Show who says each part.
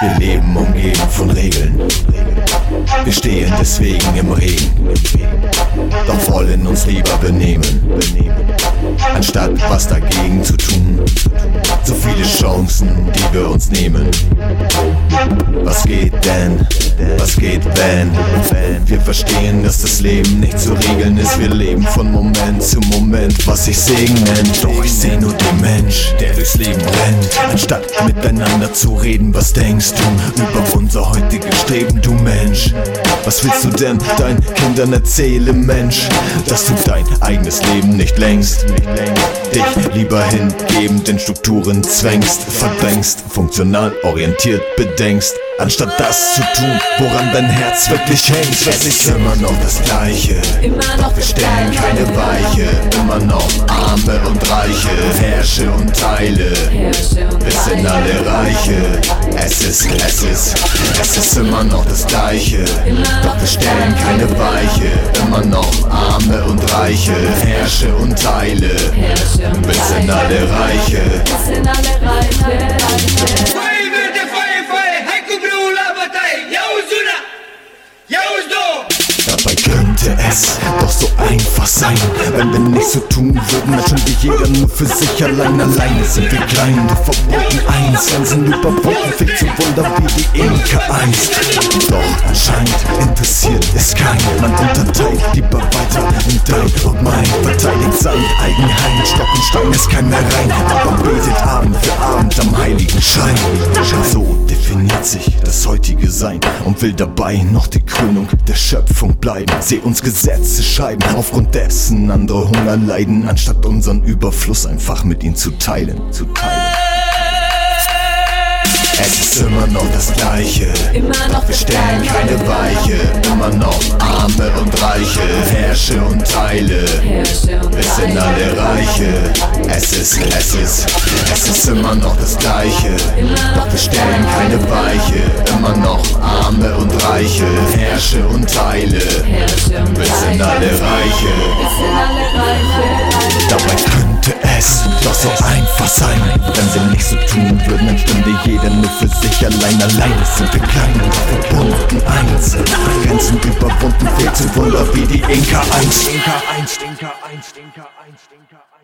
Speaker 1: Wir leben umgeben von Regeln. Wir stehen deswegen im Regen. Doch wollen uns lieber benehmen, anstatt was dagegen zu tun. So Chancen, die wir uns nehmen. Was geht denn? Was geht, wenn? Wir verstehen, dass das Leben nicht zu regeln ist. Wir leben von Moment zu Moment, was sich Segen nennt. Doch ich seh nur den Mensch, der durchs Leben rennt. Anstatt miteinander zu reden, was denkst du über unser heutiges Streben, du Mensch? Was willst du denn deinen Kindern erzählen, Mensch? Dass du dein eigenes Leben nicht längst, dich lieber hingeben, den Strukturen zwängst, verdrängst, funktional orientiert bedenkst. Anstatt das zu tun, woran dein Herz wirklich hängt, es ist immer noch das Gleiche. Doch wir stellen keine Weiche, immer noch Arme und Reiche, herrsche und teile, bis in alle Reiche. Es ist, es ist, es ist immer noch das Gleiche. Doch wir stellen keine Weiche, immer noch Arme und Reiche, herrsche und teile, bis in alle Reiche. Doch so einfach sein, wenn wir nicht so tun würden, als wie jeder nur für sich allein. Alleine sind wir klein, wir verboten eins, Grenzen überwunden, Fick zum Wunder wie die Inka einst. Doch anscheinend interessiert es keinen, man unterteilt lieber weiter in dein und mein, verteidigt sein Eigenheim, Stock und Stein ist kein mehr rein, aber betet Abend für Abend am heiligen Schrein. So definiert sich das heutige Sein und will dabei noch die Krönung der Schöpfung bleiben. Seh uns Gesetze schreiben, aufgrund dessen andere Hunger leiden, anstatt unseren Überfluss einfach mit ihnen zu teilen. Zu teilen. Es ist immer noch das Gleiche. Doch wir stellen keine Weiche. Immer noch Arme und Reiche. Herrsche und teile. Bis in alle Reiche. Es ist, es ist, es ist immer noch das Gleiche. Doch wir stellen keine Weiche. Immer noch Arme und Reiche. Herrsche und teile. Bis in alle Reiche. Doch so einfach sein, wenn wir nicht so tun würden, dann stünde jeder nur für sich allein. Alleine sind wir klein und verbunden eins. Grenzen überwunden, fehlt zum Wunder wie die Inka einst. Inka einst, Inka einst, Inka einst, Inka